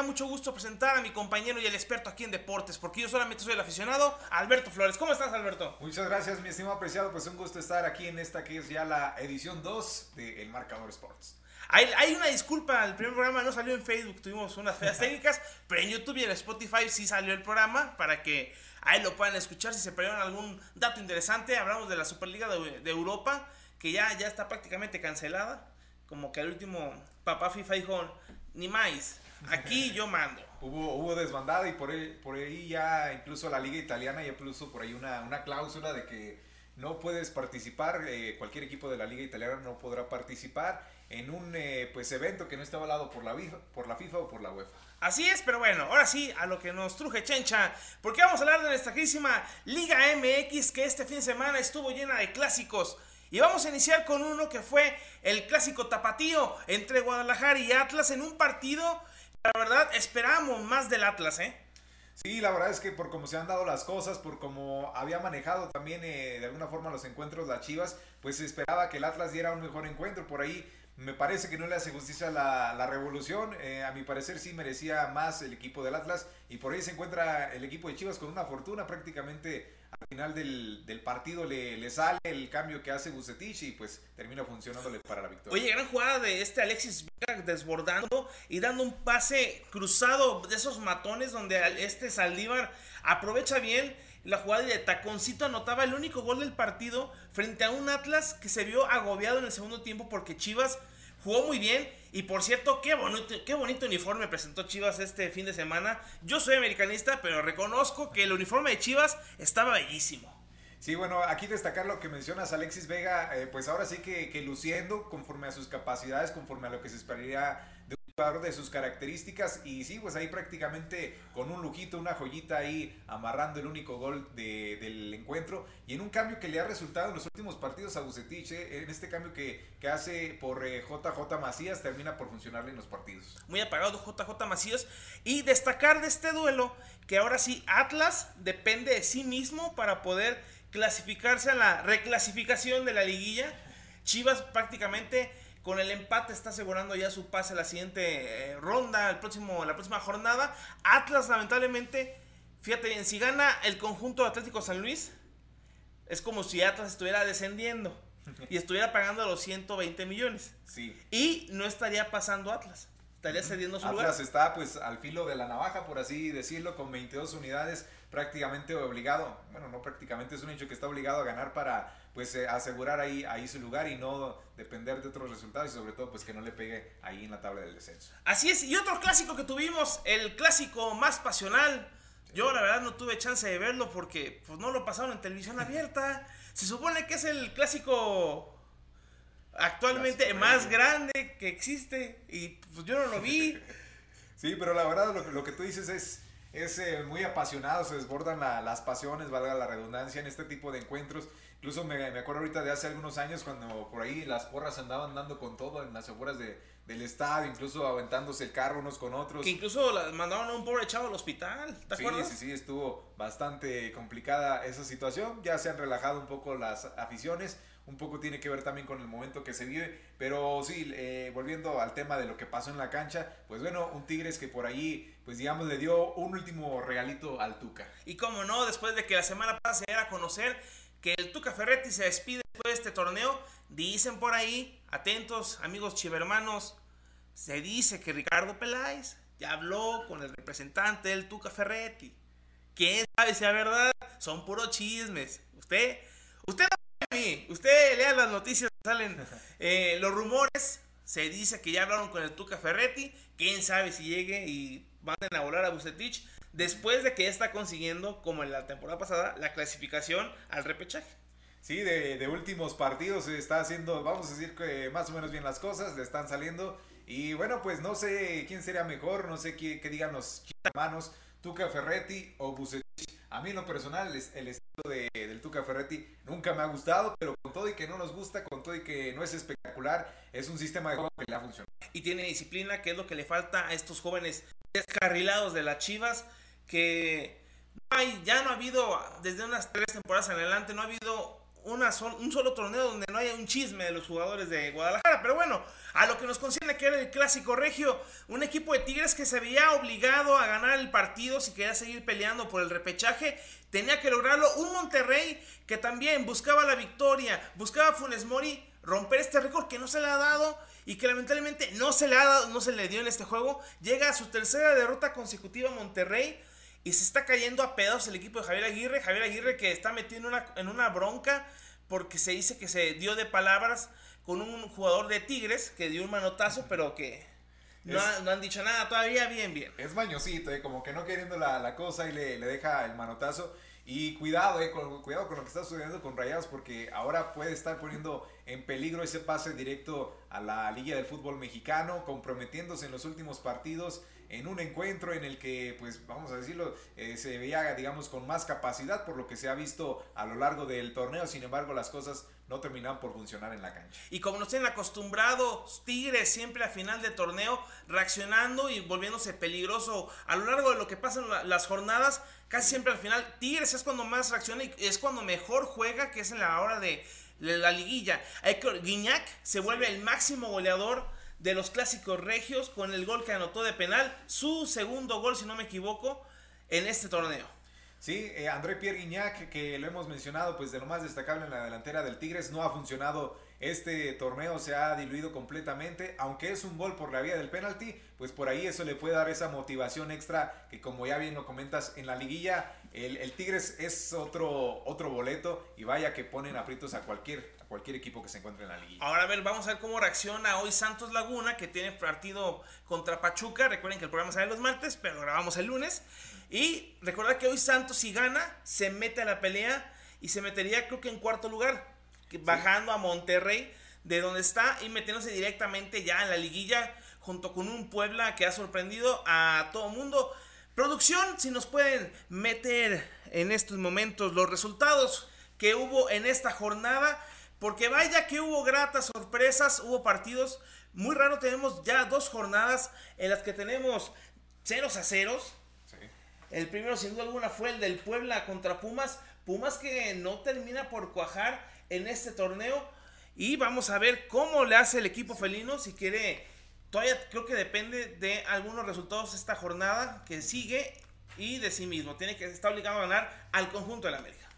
da mucho gusto presentar a mi compañero y el experto aquí en deportes, porque yo solamente soy el aficionado, Alberto Flores. ¿Cómo estás, Alberto? Muchas gracias, mi estimado Preciado. Pues un gusto estar aquí en esta que es ya la edición 2 de El Marcador Sports. Hay, hay, una disculpa, el primer programa no salió en Facebook, tuvimos unas feas técnicas, pero en YouTube y en Spotify sí salió el programa para que ahí lo puedan escuchar si se perdieron algún dato interesante. Hablamos de la Superliga de, de Europa, que ya, ya está prácticamente cancelada como que el último papá FIFA dijo, ni más, aquí yo mando. hubo, hubo desbandada y por ahí, por ahí ya incluso la liga italiana ya puso por ahí una, una cláusula de que no puedes participar, eh, cualquier equipo de la liga italiana no podrá participar en un eh, pues evento que no esté avalado por la, por la FIFA o por la UEFA. Así es, pero bueno, ahora sí, a lo que nos truje Chencha, porque vamos a hablar de nuestra querísima Liga MX que este fin de semana estuvo llena de clásicos. Y vamos a iniciar con uno que fue el clásico tapatío entre Guadalajara y Atlas en un partido, la verdad, esperábamos más del Atlas, ¿eh? Sí, la verdad es que por cómo se han dado las cosas, por cómo había manejado también eh, de alguna forma los encuentros las Chivas, pues se esperaba que el Atlas diera un mejor encuentro. Por ahí me parece que no le hace justicia la, la revolución. Eh, a mi parecer sí merecía más el equipo del Atlas. Y por ahí se encuentra el equipo de Chivas con una fortuna. Prácticamente final del, del partido le, le, sale el cambio que hace Bucetich y pues termina funcionándole para la victoria. Oye, gran jugada de este Alexis Vega desbordando y dando un pase cruzado de esos matones donde este Saldívar aprovecha bien la jugada de taconcito anotaba el único gol del partido frente a un Atlas que se vio agobiado en el segundo tiempo porque Chivas jugó muy bien. Y por cierto, qué bonito, qué bonito uniforme presentó Chivas este fin de semana. Yo soy americanista, pero reconozco que el uniforme de Chivas estaba bellísimo. Sí, bueno, aquí destacar lo que mencionas, Alexis Vega, eh, pues ahora sí que, que, luciendo conforme a sus capacidades, conforme a lo que se esperaría de de sus características. Y sí, pues ahí prácticamente con un lujito, una joyita ahí amarrando el único gol de, del encuentro. Y en un cambio que le ha resultado en los últimos partidos a Bucetich, eh, en este cambio que, que hace por eh, JJ Macías, termina por funcionarle en los partidos. Muy apagado JJ Macías. Y destacar de este duelo que ahora sí Atlas depende de sí mismo para poder clasificarse a la reclasificación de la liguilla. Chivas prácticamente con el empate está asegurando ya su pase a la siguiente eh, ronda, el próximo, la próxima jornada. Atlas lamentablemente, fíjate bien, si gana el conjunto Atlético San Luis, es como si Atlas estuviera descendiendo y estuviera pagando los 120 millones. Sí. Y no estaría pasando Atlas. Estaría cediendo su Atlas lugar. Atlas está pues al filo de la navaja, por así decirlo, con 22 unidades prácticamente obligado, bueno, no prácticamente, es un hecho que está obligado a ganar para pues eh, asegurar ahí, ahí su lugar y no depender de otros resultados y sobre todo pues que no le pegue ahí en la tabla del descenso. Así es, y otro clásico que tuvimos, el clásico más pasional. Yo la verdad no tuve chance de verlo porque pues no lo pasaron en televisión abierta. Se supone que es el clásico actualmente clásico más grande que existe y pues yo no lo vi. sí, pero la verdad lo, lo que tú dices es es eh, muy apasionado, se desbordan la, las pasiones, valga la redundancia, en este tipo de encuentros. Incluso me, me, acuerdo ahorita de hace algunos años cuando por ahí las porras andaban dando con todo en las afueras de, del estadio, incluso aventándose el carro unos con otros. Que incluso mandaron a un pobre chavo al hospital, ¿te sí, acuerdas? Sí, sí, estuvo bastante complicada esa situación. Ya se han relajado un poco las aficiones un poco tiene que ver también con el momento que se vive, pero sí, eh, volviendo al tema de lo que pasó en la cancha, pues bueno, un Tigres que por ahí, pues digamos, le dio un último regalito al Tuca. Y cómo no, después de que la semana pasada se diera a conocer que el Tuca Ferretti se despide después de este torneo, dicen por ahí, atentos amigos chivermanos, se dice que Ricardo Peláez ya habló con el representante del Tuca Ferretti. ¿Quién sabe si es verdad? Son puros chismes. Usted, usted Usted lea las noticias, salen eh, los rumores. Se dice que ya hablaron con el Tuca Ferretti. Quién sabe si llegue y manden a volar a Bucetich. Después de que está consiguiendo, como en la temporada pasada, la clasificación al repechaje. Sí, de, de, últimos partidos se está haciendo, vamos a decir que más o menos bien las cosas, le están saliendo. Y bueno, pues no sé quién sería mejor, no sé qué, qué digan los hermanos, Tuca Ferretti o Bucetich. A mí en lo personal, el, estilo de, del Tuca Ferretti nunca me ha gustado, pero con todo y que no nos gusta, con todo y que no es espectacular, es un sistema de juego que le ha funcionado. Y tiene disciplina, que es lo que le falta a estos jóvenes descarrilados de las Chivas, que no hay, ya no ha habido, desde unas tres temporadas en adelante, no ha habido una un solo torneo donde no haya un chisme de los jugadores de Guadalajara. Pero bueno, a lo que nos concierne que era el clásico regio, un equipo de Tigres que se veía obligado a ganar el partido si quería seguir peleando por el repechaje, tenía que lograrlo. Un Monterrey que también buscaba la victoria, buscaba Funes Mori romper este récord que no se le ha dado y que lamentablemente no se le ha dado, no se le dio en este juego. Llega a su tercera derrota consecutiva a Monterrey y se está cayendo a pedazos el equipo de Javier Aguirre. Javier Aguirre que está metido en una, en una bronca porque se dice que se dio de palabras con un jugador de Tigres que dio un manotazo, pero que no, han dicho nada todavía. Bien, bien. Es mañosito, eh, como que no queriendo la, cosa y le, le deja el manotazo. Y cuidado, eh, con, cuidado con lo que está sucediendo con Rayados porque ahora puede estar poniendo en peligro ese pase directo a la Liga del Fútbol Mexicano, comprometiéndose en los últimos partidos en un encuentro en el que, pues vamos a decirlo, eh, se veía, digamos, con más capacidad por lo que se ha visto a lo largo del torneo. Sin embargo, las cosas no terminan por funcionar en la cancha. Y como nos tienen acostumbrados, Tigres siempre a final de torneo reaccionando y volviéndose peligroso a lo largo de lo que pasan las jornadas, casi siempre al final, Tigres es cuando más reacciona y es cuando mejor juega, que es en la hora de, la liguilla. Guiñac se vuelve el máximo goleador de los clásicos regios con el gol que anotó de penal, su segundo gol, si no me equivoco, en este torneo. Sí, eh, André Pierre Guignac, que lo hemos mencionado, pues de lo más destacable en la delantera del Tigres, no ha funcionado este torneo, se ha diluido completamente, aunque es un gol por la vía del penalti, pues por ahí eso le puede dar esa motivación extra que como ya bien lo comentas en la liguilla, el, Tigres es otro, otro boleto y vaya que ponen aprietos a cualquier, a cualquier equipo que se encuentre en la liguilla. Ahora a ver, vamos a ver cómo reacciona hoy Santos Laguna, que tiene partido contra Pachuca, recuerden que el programa sale los martes, pero lo grabamos el lunes. Y recordar que hoy Santos si gana, se mete a la pelea y se metería creo que en cuarto lugar, bajando a Monterrey de donde está y metiéndose directamente ya en la liguilla junto con un Puebla que ha sorprendido a todo mundo. Producción, si nos pueden meter en estos momentos los resultados que hubo en esta jornada, porque vaya que hubo gratas sorpresas, hubo partidos muy raros, tenemos ya dos jornadas en las que tenemos ceros a ceros, el primero, sin duda alguna, fue el del Puebla contra Pumas. Pumas que no termina por cuajar en este torneo. Y vamos a ver cómo le hace el equipo felino. Si quiere, todavía creo que depende de algunos resultados esta jornada que sigue y de sí mismo. Tiene que estar obligado a ganar al conjunto de la América.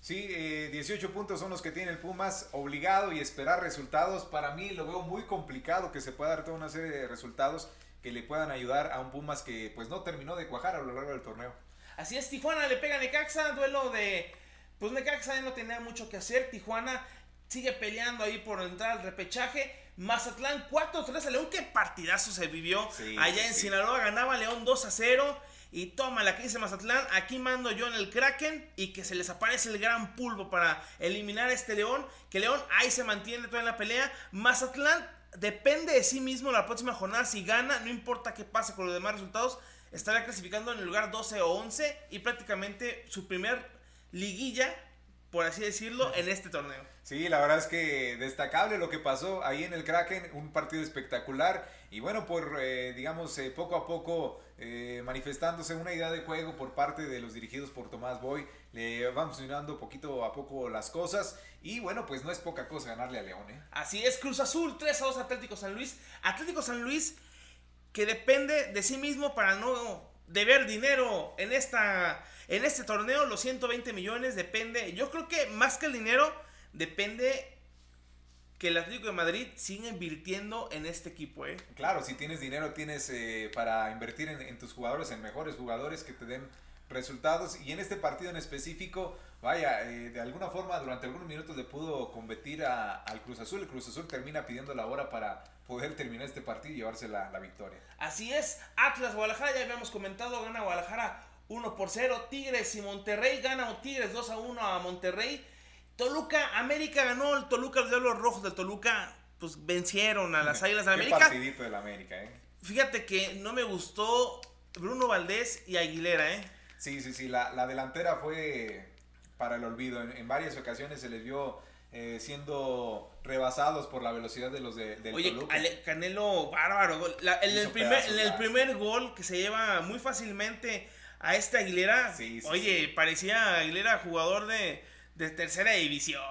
Sí, 18 eh, puntos son los que tiene el Pumas, obligado y esperar resultados. Para mí lo veo muy complicado que se pueda dar toda una serie de resultados que le puedan ayudar a un Pumas que pues no terminó de cuajar a lo largo del torneo. Así es, Tijuana le pega a Necaxa, duelo de... Pues Necaxa no tenía mucho que hacer, Tijuana sigue peleando ahí por entrar al repechaje. Mazatlán 4-3 a León, qué partidazo se vivió allá en Sinaloa, ganaba León 2 0. Y toma la que dice Mazatlán, aquí mando yo en el Kraken y que se les aparece el gran pulvo para eliminar a este León. Que León ahí se mantiene toda en la pelea. Mazatlán depende de sí mismo la próxima jornada. Si gana, no importa qué pase con los demás resultados, estará clasificando en el lugar 12 o 11 y prácticamente su primer liguilla, por así decirlo, en este torneo. Sí, la verdad es que destacable lo que pasó ahí en el Kraken, un partido espectacular y bueno, por eh, digamos eh, poco a poco eh, manifestándose una idea de juego por parte de los dirigidos por Tomás Boy, le van funcionando poquito a poco las cosas y bueno, pues no es poca cosa ganarle a León. Así es, Cruz Azul 3 a 2 Atlético San Luis, Atlético San Luis que depende de sí mismo para no deber dinero en esta en este torneo, los 120 millones depende, yo creo que más que el dinero depende que el Atlético de Madrid siga invirtiendo en este equipo. ¿eh? Claro, si tienes dinero, tienes eh, para invertir en, tus jugadores, en mejores jugadores que te den resultados. Y en este partido en específico, vaya, eh, de alguna forma durante algunos minutos le pudo competir al Cruz Azul. El Cruz Azul termina pidiendo la hora para poder terminar este partido y llevarse la, la victoria. Así es, Atlas Guadalajara, ya habíamos comentado, gana Guadalajara 1 por 0. Tigres y Monterrey gana Tigres 2 a 1 a Monterrey. Toluca, América ganó, el Toluca, los Diablos Rojos del Toluca, pues vencieron a las Águilas de América. Partidito del América, ¿eh? Fíjate que no me gustó Bruno Valdés y Aguilera, ¿eh? Sí, sí, sí, la, la delantera fue para el olvido. En, varias ocasiones se les vio eh, siendo rebasados por la velocidad de los de, del Oye, Canelo, bárbaro. el primer, en el primer gol que se lleva muy fácilmente a este Aguilera, oye, parecía Aguilera jugador de de tercera división.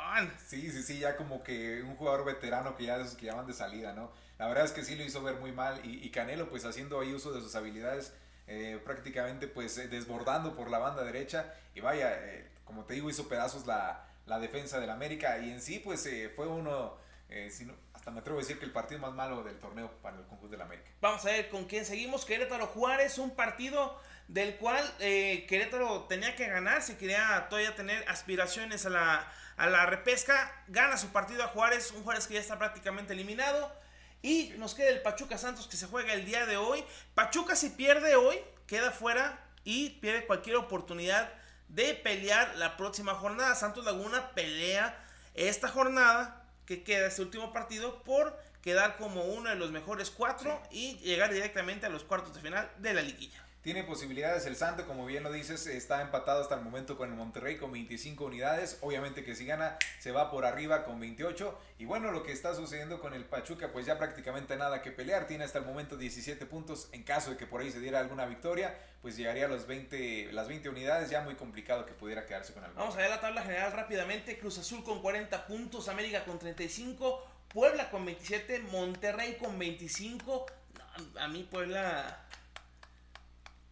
Sí, sí, sí, ya como que un jugador veterano que ya de esos que llaman de salida, ¿no? La verdad es que sí lo hizo ver muy mal y, Canelo pues haciendo ahí uso de sus habilidades, eh, prácticamente pues eh, desbordando por la banda derecha y vaya, eh, como te digo, hizo pedazos la, la defensa del América y en sí pues fue uno, hasta me atrevo a decir que el partido más malo del torneo para el conjunto del América. Vamos a ver con quién seguimos, Querétaro Juárez, un partido del cual Querétaro tenía que ganar si quería todavía tener aspiraciones a la, a la repesca, gana su partido a Juárez, un Juárez que ya está prácticamente eliminado. Y nos queda el Pachuca Santos que se juega el día de hoy. Pachuca si pierde hoy, queda fuera y pierde cualquier oportunidad de pelear la próxima jornada. Santos Laguna pelea esta jornada que queda este último partido por quedar como uno de los mejores cuatro y llegar directamente a los cuartos de final de la liguilla. Tiene posibilidades el Santo, como bien lo dices, está empatado hasta el momento con el Monterrey con 25 unidades. Obviamente que si gana se va por arriba con 28. Y bueno, lo que está sucediendo con el Pachuca, pues ya prácticamente nada que pelear. Tiene hasta el momento 17 puntos. En caso de que por ahí se diera alguna victoria, pues llegaría a los 20, las 20 unidades. Ya muy complicado que pudiera quedarse con algo. Vamos a ver la tabla general rápidamente. Cruz Azul con 40 puntos, América con 35, Puebla con 27, Monterrey con 25. a mí Puebla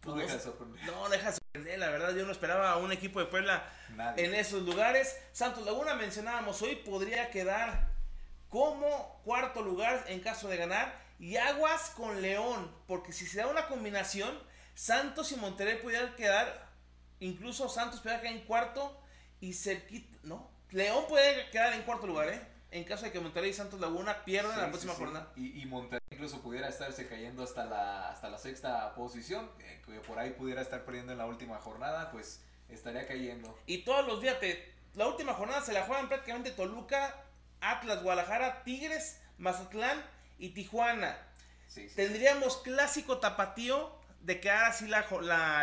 no deja de sorprender. No deja de sorprender, la verdad yo no esperaba a un equipo de Puebla en esos lugares. Santos Laguna mencionábamos hoy podría quedar como cuarto lugar en caso de ganar y Aguas con León, porque si se da una combinación, Santos y Monterrey pudieran quedar, incluso Santos pudiera quedar en cuarto y cerquita, ¿no? León puede quedar en cuarto lugar, ¿eh? En caso de que Monterrey y Santos Laguna pierdan la próxima jornada. Y, y Monterrey incluso pudiera estarse cayendo hasta la, hasta la sexta posición, eh, que por ahí pudiera estar perdiendo en la última jornada, pues estaría cayendo. Y todos los días, la última jornada se la juegan prácticamente Toluca, Atlas, Guadalajara, Tigres, Mazatlán y Tijuana. Tendríamos clásico tapatío de quedar así la,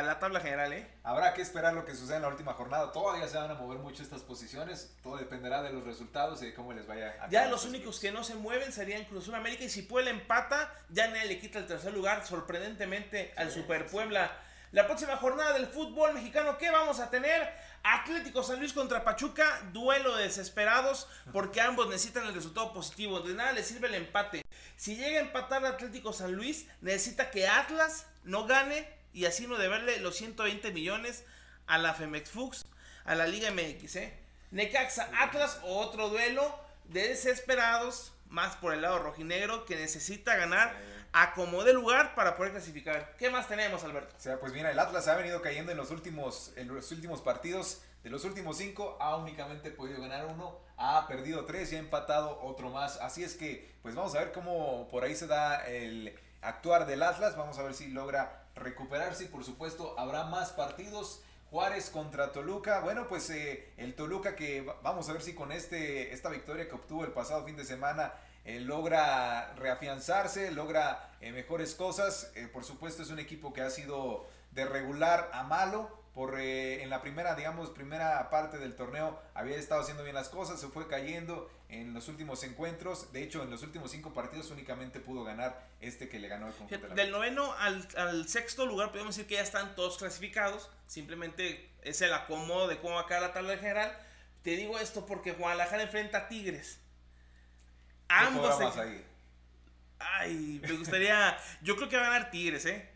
la, tabla general, ¿eh? Habrá que esperar lo que suceda en la última jornada. Todavía se van a mover mucho estas posiciones. Todo dependerá de los resultados y de cómo les vaya a Ya los únicos que no se mueven serían Cruz Azul América. Y si Puebla empata, ya nadie le quita el tercer lugar, sorprendentemente, al Super Puebla. La próxima jornada del fútbol mexicano, ¿qué vamos a tener? Atlético San Luis contra Pachuca, duelo de desesperados porque ambos necesitan el resultado positivo. De nada les sirve el empate. Si llega a empatar Atlético San Luis, necesita que Atlas no gane y así no deberle los 120 millones a la Femex Fux, a la Liga MX. ¿eh? Necaxa Atlas, otro duelo de desesperados, más por el lado rojinegro, que necesita ganar a como de lugar para poder clasificar. ¿Qué más tenemos, Alberto? O sea, pues bien, el Atlas ha venido cayendo en los últimos, en los últimos partidos. De los últimos cinco, ha únicamente podido ganar uno, ha perdido tres y ha empatado otro más. Así es que, pues vamos a ver cómo por ahí se da el, actuar del Atlas. Vamos a ver si logra recuperarse y por supuesto habrá más partidos. Juárez contra Toluca. Bueno, pues eh, el Toluca que vamos a ver si con este, esta victoria que obtuvo el pasado fin de semana eh, logra reafianzarse, logra eh, mejores cosas. por supuesto es un equipo que ha sido de regular a malo por eh, en la primera, digamos, primera parte del torneo había estado haciendo bien las cosas, se fue cayendo en los últimos encuentros, de hecho en los últimos cinco partidos únicamente pudo ganar este que le ganó el conjunto. Del noveno al, sexto lugar podemos decir que ya están todos clasificados, simplemente es el acomodo de cómo va a quedar la tabla general. Te digo esto porque Guadalajara enfrenta a Tigres. Ambos. Ahí? Ay, me gustaría. yo creo que va a ganar Tigres, ¿eh?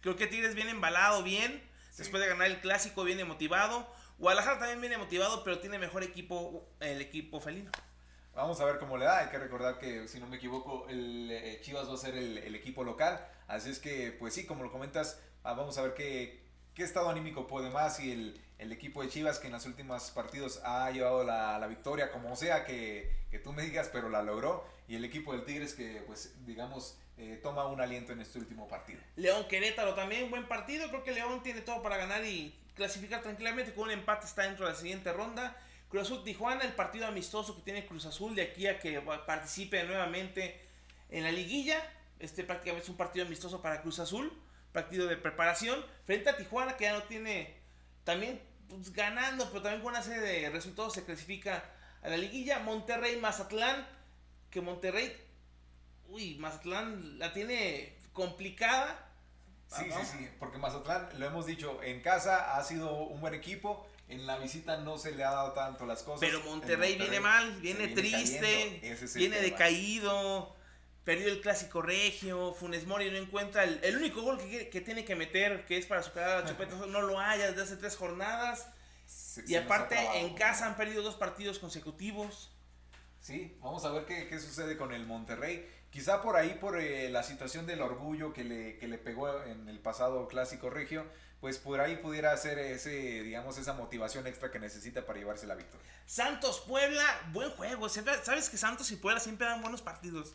Creo que Tigres viene embalado bien Después de ganar el clásico viene motivado. Guadalajara también viene motivado, pero tiene mejor equipo el equipo felino. Vamos a ver cómo le da. Hay que recordar que, si no me equivoco, el eh, Chivas va a ser el, equipo local. Así es que, pues sí, como lo comentas, ah, vamos a ver qué, qué estado anímico puede más y el, el, equipo de Chivas que en los últimos partidos ha llevado la, la victoria, como sea que, que, tú me digas, pero la logró. Y el equipo del Tigres que, pues, digamos, eh, toma un aliento en este último partido. León Querétaro también, buen partido. Creo que León tiene todo para ganar y clasificar tranquilamente. Con un empate está dentro de la siguiente ronda. Cruz Azul Tijuana, el partido amistoso que tiene Cruz Azul de aquí a que participe nuevamente en la liguilla. Este prácticamente es un partido amistoso para Cruz Azul, partido de preparación. Frente a Tijuana que ya no tiene, también pues, ganando, pero también con una serie de resultados se clasifica a la liguilla. Monterrey Mazatlán, que Monterrey uy, Mazatlán la tiene complicada. Sí, sí, sí, porque Mazatlán, lo hemos dicho, en casa ha sido un buen equipo. en la visita no se le ha dado tanto las cosas. Pero Monterrey, viene mal, viene, triste, viene decaído, perdió el clásico regio, Funes Mori no encuentra el, único gol que, tiene que meter, que es para superar a Chupeta, no lo haya desde hace tres jornadas. y aparte en casa han perdido dos partidos consecutivos. Sí, vamos a ver qué, qué sucede con el Monterrey. Quizá por ahí, por eh, la situación del orgullo que le, que le pegó en el pasado clásico regio, pues por ahí pudiera hacer ese, digamos, esa motivación extra que necesita para llevarse la victoria. Santos Puebla, buen juego. Sabes que Santos y Puebla siempre dan buenos partidos.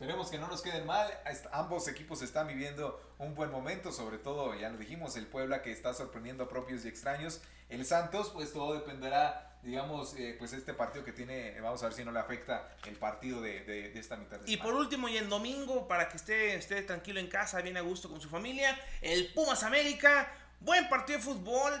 Esperemos que no nos queden mal. Ambos equipos están viviendo un buen momento, sobre todo, ya lo dijimos, el Puebla que está sorprendiendo a propios y extraños. El Santos, pues todo dependerá, digamos, eh, pues este partido que tiene, vamos a ver si no le afecta el partido de, de, esta mitad de Y por último, y en domingo, para que esté, esté tranquilo en casa, bien a gusto con su familia, el Pumas América Buen partido de fútbol.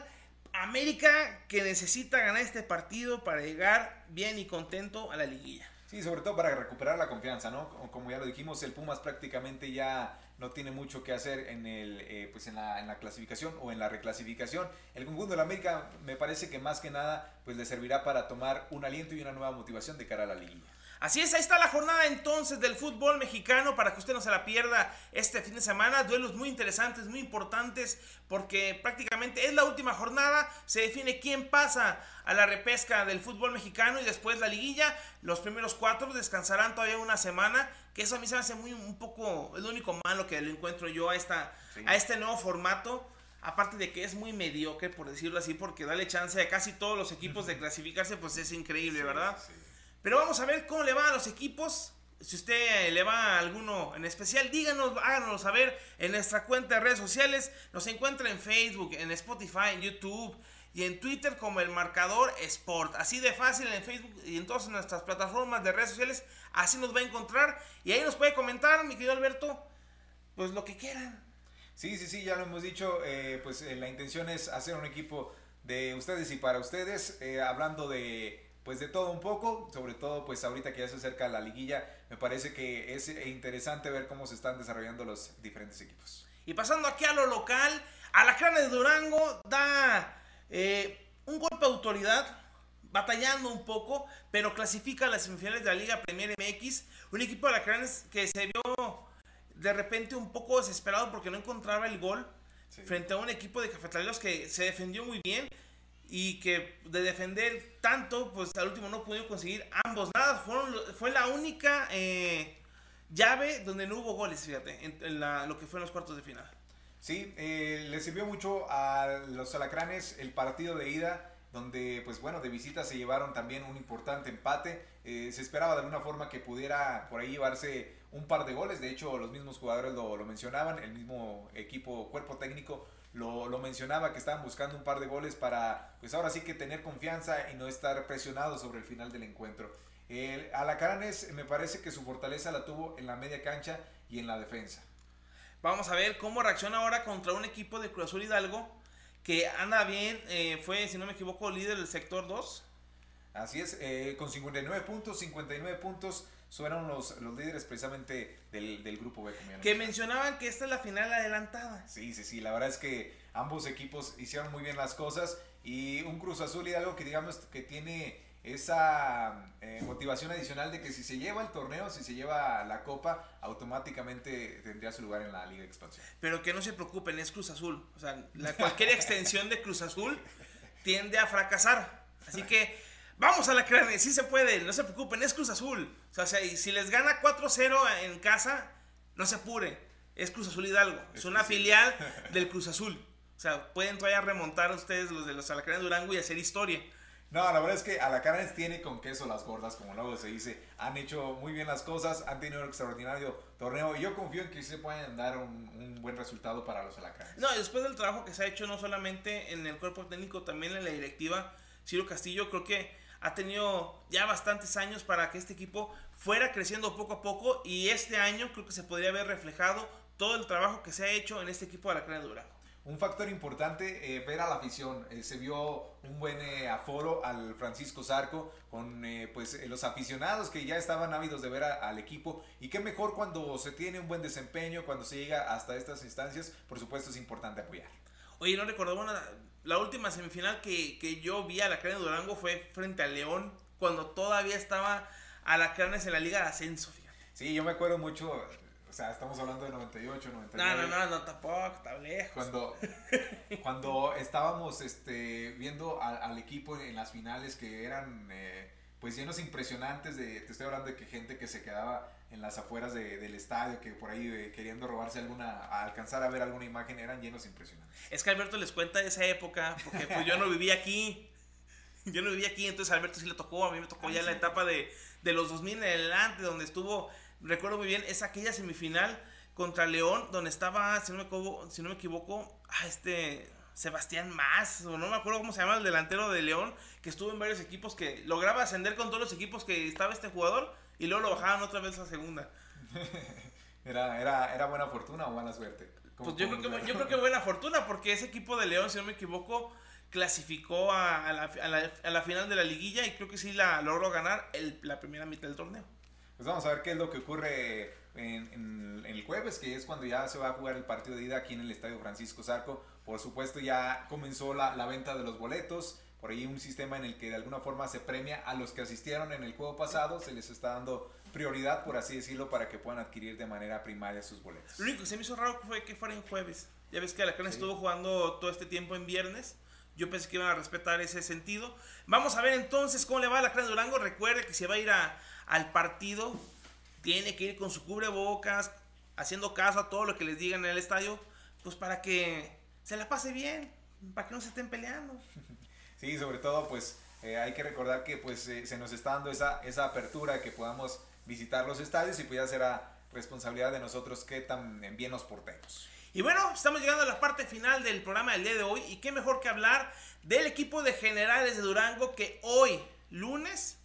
América que necesita ganar este partido para llegar bien y contento a la liguilla. Sí, sobre todo para recuperar la confianza, ¿no? Como ya lo dijimos, el Pumas prácticamente ya no tiene mucho que hacer en, el, eh, pues en, la, clasificación o en la reclasificación. El conjunto de la América me parece que más que nada pues le servirá para tomar un aliento y una nueva motivación de cara a la liguilla. Así es, ahí está la jornada entonces del fútbol mexicano para que usted no se la pierda este fin de semana. Duelos muy interesantes, muy importantes, porque prácticamente es la última jornada. Se define quién pasa a la repesca del fútbol mexicano y después la liguilla. Los primeros cuatro descansarán todavía una semana, que eso a mí se me hace muy un poco, es lo único malo que le encuentro yo a, esta, a este nuevo formato. Aparte de que es muy mediocre, por decirlo así, porque dale chance a casi todos los equipos de clasificarse, pues es increíble, ¿verdad? Sí. Pero vamos a ver cómo le va a los equipos. Si usted le va a alguno en especial, díganos, háganoslo saber en nuestra cuenta de redes sociales. Nos encuentra en Facebook, en Spotify, en YouTube y en Twitter como el marcador Sport. Así de fácil en Facebook y en todas nuestras plataformas de redes sociales. Así nos va a encontrar. Y ahí nos puede comentar, mi querido Alberto, pues lo que quieran. Sí, sí, sí, ya lo hemos dicho. Eh, pues eh, la intención es hacer un equipo de ustedes y para ustedes. Eh, hablando de pues de todo un poco, sobre todo pues ahorita que ya se acerca la liguilla, me parece que es interesante ver cómo se están desarrollando los diferentes equipos. Y pasando aquí a lo local, Alacrán de Durango da eh, un golpe de autoridad, batallando un poco, pero clasifica a las semifinales de la Liga Premier MX, un equipo de Alacrán que se vio de repente un poco desesperado porque no encontraba el gol frente a un equipo de cafetaleros que se defendió muy bien y que de defender tanto, pues al último no pudieron conseguir ambos nada. Fueron, fue la única eh, llave donde no hubo goles, fíjate, en, lo que fue en los cuartos de final. Sí, eh, le sirvió mucho a los alacranes el partido de ida, donde, pues bueno, de visita se llevaron también un importante empate. Eh, se esperaba de alguna forma que pudiera por ahí llevarse un par de goles. De hecho, los mismos jugadores lo, lo mencionaban, el mismo equipo, cuerpo técnico lo, mencionaba que estaban buscando un par de goles para, pues ahora sí que tener confianza y no estar presionado sobre el final del encuentro. El Alacranes me parece que su fortaleza la tuvo en la media cancha y en la defensa. Vamos a ver cómo reacciona ahora contra un equipo de Cruz Azul Hidalgo que anda bien, eh, fue, si no me equivoco, líder del sector 2. Así es, eh, con 59 puntos, 59 puntos fueron los, los líderes precisamente del, grupo B. que mencionaban que esta es la final adelantada. Sí, sí, sí, la verdad es que ambos equipos hicieron muy bien las cosas y un Cruz Azul y algo que digamos que tiene esa eh, motivación adicional de que si se lleva el torneo, si se lleva la copa, automáticamente tendría su lugar en la Liga de Expansión. Pero que no se preocupen, es Cruz Azul. O sea, la, cualquier extensión de Cruz Azul tiende a fracasar. Así que Vamos a la crane, sí se puede, no se preocupen, es Cruz Azul. O sea, si les gana 4-0 en casa, no se apure. Es Cruz Azul Hidalgo, es una filial del Cruz Azul. O sea, pueden todavía remontar ustedes los de los Alacranes Durango y hacer historia. No, la verdad es que Alacranes tiene con queso las gordas, como luego se dice. Han hecho muy bien las cosas, han tenido un extraordinario torneo y yo confío en que se pueden dar un, un, buen resultado para los Alacranes. No, después del trabajo que se ha hecho no solamente en el cuerpo técnico, también en la directiva, Ciro Castillo, creo que ha tenido ya bastantes años para que este equipo fuera creciendo poco a poco y este año creo que se podría haber reflejado todo el trabajo que se ha hecho en este equipo de la Crena Durango. Un factor importante, eh, ver a la afición. Eh, se vio un buen eh, aforo al Francisco Zarco con pues, los aficionados que ya estaban ávidos de ver al equipo. Y qué mejor cuando se tiene un buen desempeño, cuando se llega hasta estas instancias, por supuesto es importante apoyar. Oye, no recordaba una. La última semifinal que, que yo vi a la de Durango fue frente a León, cuando todavía estaba a la Cranes en la Liga de Ascenso, fíjate. Sí, yo me acuerdo mucho, o sea, estamos hablando de 98, 99. No, no, no, no, tampoco, está lejos. Cuando, cuando estábamos este, viendo al equipo en las finales que eran eh, pues llenos impresionantes de, te estoy hablando de que gente que se quedaba en las afueras del estadio, que por ahí eh, queriendo robarse alguna, a alcanzar a ver alguna imagen, eran llenos impresionantes. Es que Alberto les cuenta de esa época, porque pues yo no vivía aquí. Yo no vivía aquí, entonces a Alberto sí le tocó, a mí me tocó ya la etapa de, de los 2000 en adelante, donde estuvo, recuerdo muy bien, es aquella semifinal contra León, donde estaba, si no me equivoco, si no me equivoco ah, este Sebastián Más, o no me acuerdo cómo se llama el delantero de León, que estuvo en varios equipos, que lograba ascender con todos los equipos que estaba este jugador, y luego lo bajaban otra vez a segunda. era, era, ¿Era buena fortuna o mala suerte? Pues yo creo, que, yo creo que buena fortuna, porque ese equipo de León, si no me equivoco, clasificó a, la, a, la, final de la liguilla y creo que sí la logró ganar el, la primera mitad del torneo. Pues vamos a ver qué es lo que ocurre en, el jueves, que es cuando ya se va a jugar el partido de ida aquí en el Estadio Francisco Zarco. Por supuesto ya comenzó la, la venta de los boletos por ahí un sistema en el que de alguna forma se premia a los que asistieron en el juego pasado, se les está dando prioridad, por así decirlo, para que puedan adquirir de manera primaria sus boletos. Lo único que se me hizo raro fue que fuera en jueves. Ya ves que la carne estuvo jugando todo este tiempo en viernes. Yo pensé que iban a respetar ese sentido. Vamos a ver entonces cómo le va a la Durango. Recuerde que si va a ir al partido, tiene que ir con su cubrebocas, haciendo caso a todo lo que les digan en el estadio, pues para que se la pase bien, para que no se estén peleando. Sí, sobre todo pues eh, hay que recordar que pues eh, se nos está dando esa, esa apertura que podamos visitar los estadios y pues ya será responsabilidad de nosotros que tan bien nos portemos. Y bueno, estamos llegando a la parte final del programa del día de hoy y qué mejor que hablar del equipo de generales de Durango que hoy, lunes,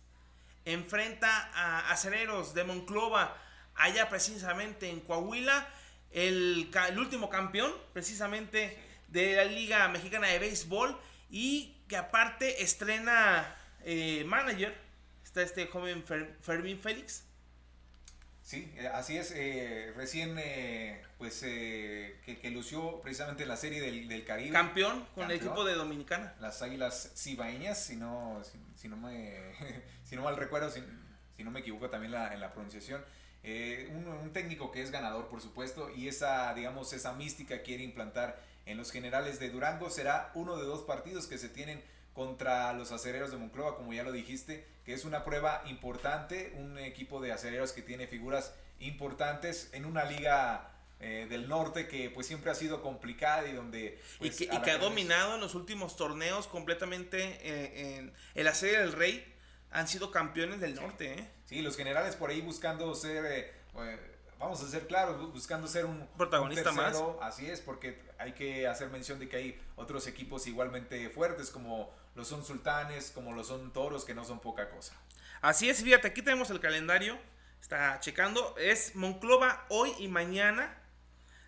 enfrenta a Acereros de Monclova, allá precisamente en Coahuila, el, el último campeón precisamente de la Liga Mexicana de Béisbol y que aparte estrena eh, manager. Está este joven Fermín Félix. Sí, eh, así es. Eh, recién, pues, que, que, lució precisamente en la serie del, Caribe. Campeón con el equipo de Dominicana. Las Águilas Cibaeñas, si no, si, no, me, si no mal recuerdo, si, no me equivoco también la, en la pronunciación. un, un, técnico que es ganador, por supuesto, y esa, digamos, esa mística quiere implantar en los generales de Durango. Será uno de dos partidos que se tienen contra los acereros de Monclova, como ya lo dijiste, que es una prueba importante, un equipo de acereros que tiene figuras importantes en una liga eh, del norte que pues siempre ha sido complicada y donde... y pues, que, ha dominado en los últimos torneos completamente eh, en el acerio del rey, han sido campeones del norte. ¿eh? Sí, los generales por ahí buscando ser vamos a ser claros, buscando ser un protagonista más. Así es, porque hay que hacer mención de que hay otros equipos igualmente fuertes, como lo son sultanes, como lo son toros, que no son poca cosa. Así es, fíjate, aquí tenemos el calendario, está checando, es Monclova hoy y mañana.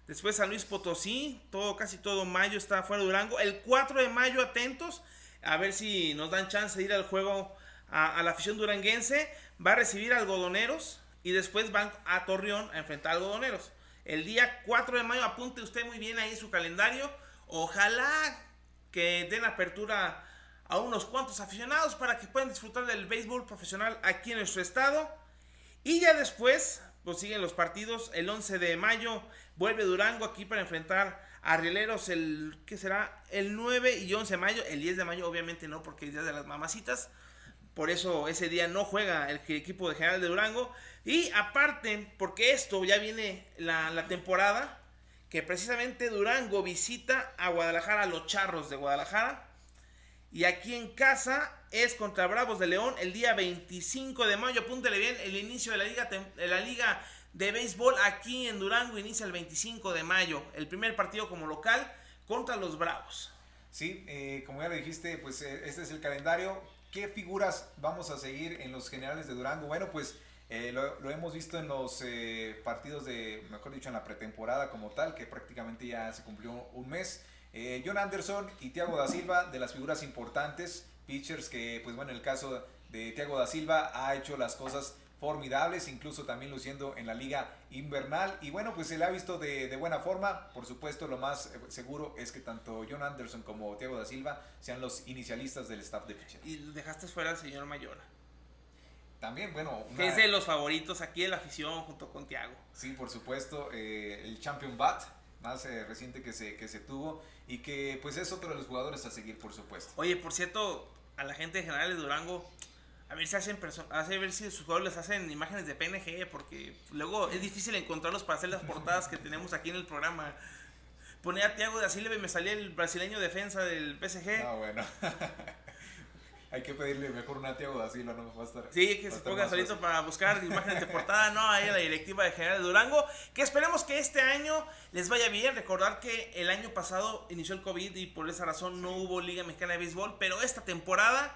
Después San Luis Potosí, todo, casi todo mayo está fuera de Durango. El 4 de mayo, atentos, a ver si nos dan chance de ir al juego a, a la afición duranguense. Va a recibir algodoneros, y después van a Torreón a enfrentar a algodoneros. El día 4 de mayo, apunte usted muy bien ahí su calendario. Ojalá que den apertura a unos cuantos aficionados para que puedan disfrutar del béisbol profesional aquí en nuestro estado. Y ya después, pues siguen los partidos. El 11 de mayo vuelve Durango aquí para enfrentar a Rieleros el, ¿qué será? El 9 y 11 de mayo. El 10 de mayo obviamente no porque es Día de las Mamacitas. Por eso ese día no juega el equipo de General de Durango. Y aparte, porque esto ya viene la, temporada, que precisamente Durango visita a Guadalajara, los Charros de Guadalajara. Y aquí en casa es contra Bravos de León el día 25 de mayo. Apúntele bien, el inicio de la liga de, la liga de béisbol aquí en Durango inicia el 25 de mayo. El primer partido como local contra los Bravos. Sí, eh, como ya le dijiste, pues eh, este es el calendario. ¿Qué figuras vamos a seguir en los generales de Durango? Bueno, pues eh, lo, hemos visto en los eh, partidos de, mejor dicho, en la pretemporada como tal, que prácticamente ya se cumplió un mes. Eh, John Anderson y Thiago da Silva, de las figuras importantes, pitchers que, pues bueno, en el caso de Thiago da Silva ha hecho las cosas formidables, incluso también luciendo en la liga invernal. Y bueno, pues se le ha visto de, buena forma. Por supuesto, lo más eh, seguro es que tanto John Anderson como Thiago da Silva sean los inicialistas del staff de fichaje. Y dejaste fuera al señor Mayora. También, bueno. Que es de los favoritos aquí de la afición junto con Thiago. Sí, por supuesto. Eh, el Champion Bat, más eh, reciente que se, que se tuvo. Y que pues es otro de los jugadores a seguir, por supuesto. Oye, por cierto, a la gente general de Durango a ver si hacen a ver si sus jugadores les hacen imágenes de PNG, porque luego es difícil encontrarlos para hacer las portadas que tenemos aquí en el programa. Ponía a Thiago de Silva y me salía el brasileño defensa del PSG. Ah, bueno. Hay que pedirle mejor una de Silva, no va a estar. Sí, que se ponga solito para buscar imágenes de portada, ¿no? Ahí la directiva de General de Durango. Que esperemos que este año les vaya bien. Recordar que el año pasado inició el COVID y por esa razón no hubo Liga Mexicana de Béisbol. Pero esta temporada.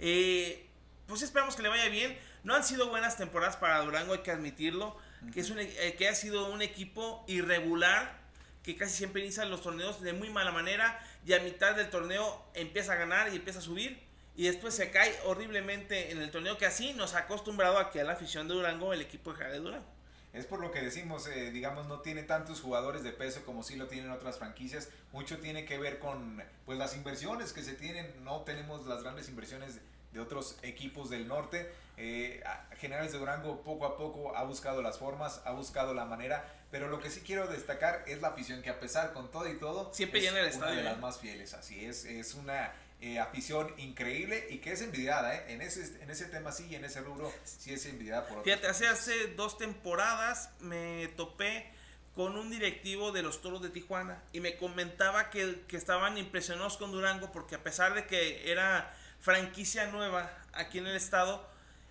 Eh, pues esperamos que le vaya bien. No han sido buenas temporadas para Durango, hay que admitirlo. que, es un, e, que ha sido un equipo irregular, que casi siempre inicia los torneos de muy mala manera y a mitad del torneo empieza a ganar y empieza a subir. Y después se cae horriblemente en el torneo que así nos ha acostumbrado a que a la afición de Durango el equipo de de Durango. Es por lo que decimos, eh, digamos, no tiene tantos jugadores de peso como sí lo tienen otras franquicias. Mucho tiene que ver con pues las inversiones que se tienen. No tenemos las grandes inversiones de otros equipos del norte. Eh, Generales de Durango poco a poco ha buscado las formas, ha buscado la manera, pero lo que sí quiero destacar es la afición que a pesar con todo y todo, siempre llena el estadio. Una de las ¿eh? más fieles, así es, es una eh, afición increíble y que es envidiada, ¿eh? En ese, en ese tema sí y en ese rubro sí es envidiada por Fíjate, hace, hace dos temporadas me topé con un directivo de los Toros de Tijuana y me comentaba que, que estaban impresionados con Durango porque a pesar de que era franquicia nueva aquí en el estado,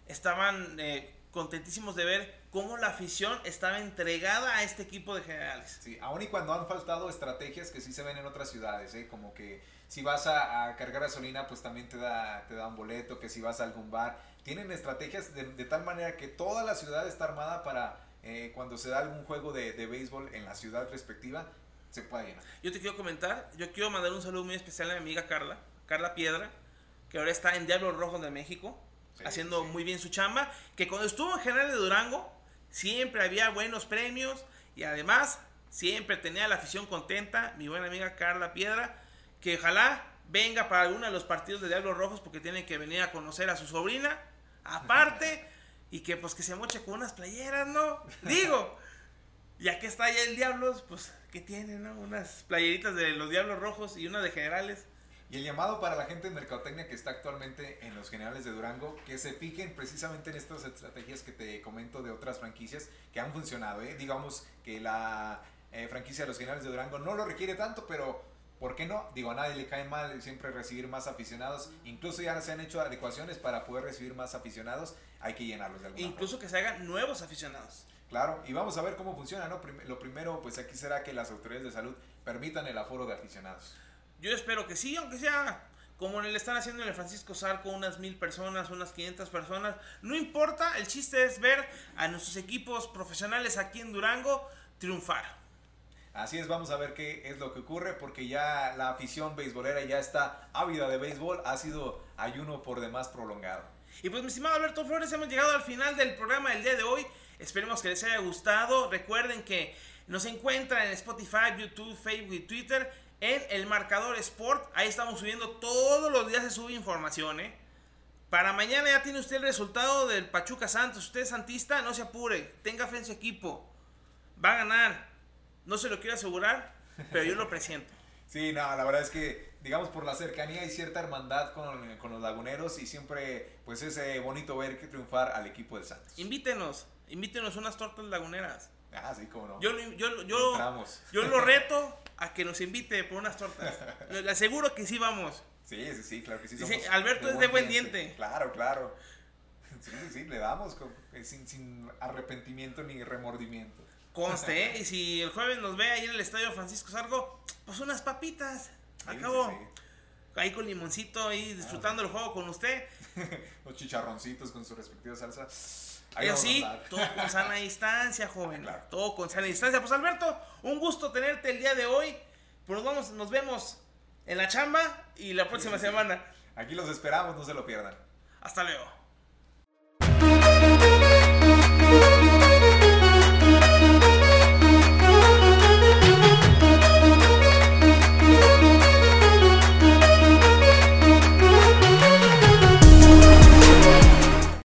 estaban eh, contentísimos de ver cómo la afición estaba entregada a este equipo de generales. Sí, aún y cuando han faltado estrategias que sí se ven en otras ciudades, ¿eh? como que si vas a, cargar gasolina, pues también te da, te da un boleto, que si vas a algún bar, tienen estrategias de, tal manera que toda la ciudad está armada para eh, cuando se da algún juego de, de béisbol en la ciudad respectiva, se pueda llenar. Yo te quiero comentar, yo quiero mandar un saludo muy especial a mi amiga Carla, Carla Piedra, que ahora está en Diablos Rojos de México, haciendo muy bien su chamba, que cuando estuvo en General de Durango, siempre había buenos premios y además siempre tenía la afición contenta, mi buena amiga Carla Piedra, que ojalá venga para alguno de los partidos de Diablos Rojos porque tiene que venir a conocer a su sobrina, aparte, y que pues que se moche con unas playeras, ¿no? Digo, ya que está allá el Diablos, pues que tiene, ¿no? Unas playeritas de los Diablos Rojos y una de generales. Y el llamado para la gente de Mercadotecnia que está actualmente en los generales de Durango, que se fijen precisamente en estas estrategias que te comento de otras franquicias que han funcionado. ¿eh? Digamos que la eh, franquicia de los generales de Durango no lo requiere tanto, pero ¿por qué no? Digo, a nadie le cae mal siempre recibir más aficionados. Incluso ya se han hecho adecuaciones para poder recibir más aficionados. Hay que llenarlos de alguna Incluso que se hagan nuevos aficionados. Claro, y vamos a ver cómo funciona, ¿no? Lo primero, pues aquí será que las autoridades de salud permitan el aforo de aficionados. Yo espero que sí, aunque sea como le están haciendo en el Francisco Zarco, unas mil personas, unas 500 personas. No importa, el chiste es ver a nuestros equipos profesionales aquí en Durango triunfar. Así es, vamos a ver qué es lo que ocurre, porque ya la afición beisbolera ya está ávida de béisbol, ha sido ayuno por demás prolongado. Y pues mi estimado Alberto Flores, hemos llegado al final del programa del día de hoy. Esperemos que les haya gustado. Recuerden que nos encuentran en Spotify, YouTube, Facebook y Twitter en el marcador Sport. Ahí estamos subiendo todos los días se sube información, ¿eh? Para mañana ya tiene usted el resultado del Pachuca Santos. Usted es santista, no se apure, tenga fe en su equipo. Va a ganar. No se lo quiero asegurar, pero yo lo presiento. Sí, no, la verdad es que, digamos, por la cercanía hay cierta hermandad con, con los laguneros y siempre, pues es eh, bonito ver que triunfar al equipo del Santos. Invítenos, invítenos unas tortas laguneras. Ah, sí, cómo no. Yo, yo, yo, yo lo reto a que nos invite por unas tortas. Le aseguro que sí vamos. Sí, sí, sí, claro que sí. Alberto es de buen diente. Claro, claro. Sí, sí, sí, le damos eh, sin, sin arrepentimiento ni remordimiento. Conste, ¿eh? Y si el jueves nos ve ahí en el estadio Francisco Sargo, pues unas papitas. Acabo. Ahí con limoncito, ahí disfrutando el juego con usted. Los chicharroncitos con su respectiva salsa. Ahí sí, todo con sana distancia, joven. Todo con sana distancia. Pues Alberto, un gusto tenerte el día de hoy. Pues vamos, nos vemos en la chamba y la próxima semana. Aquí los esperamos, no se lo pierdan. Hasta luego.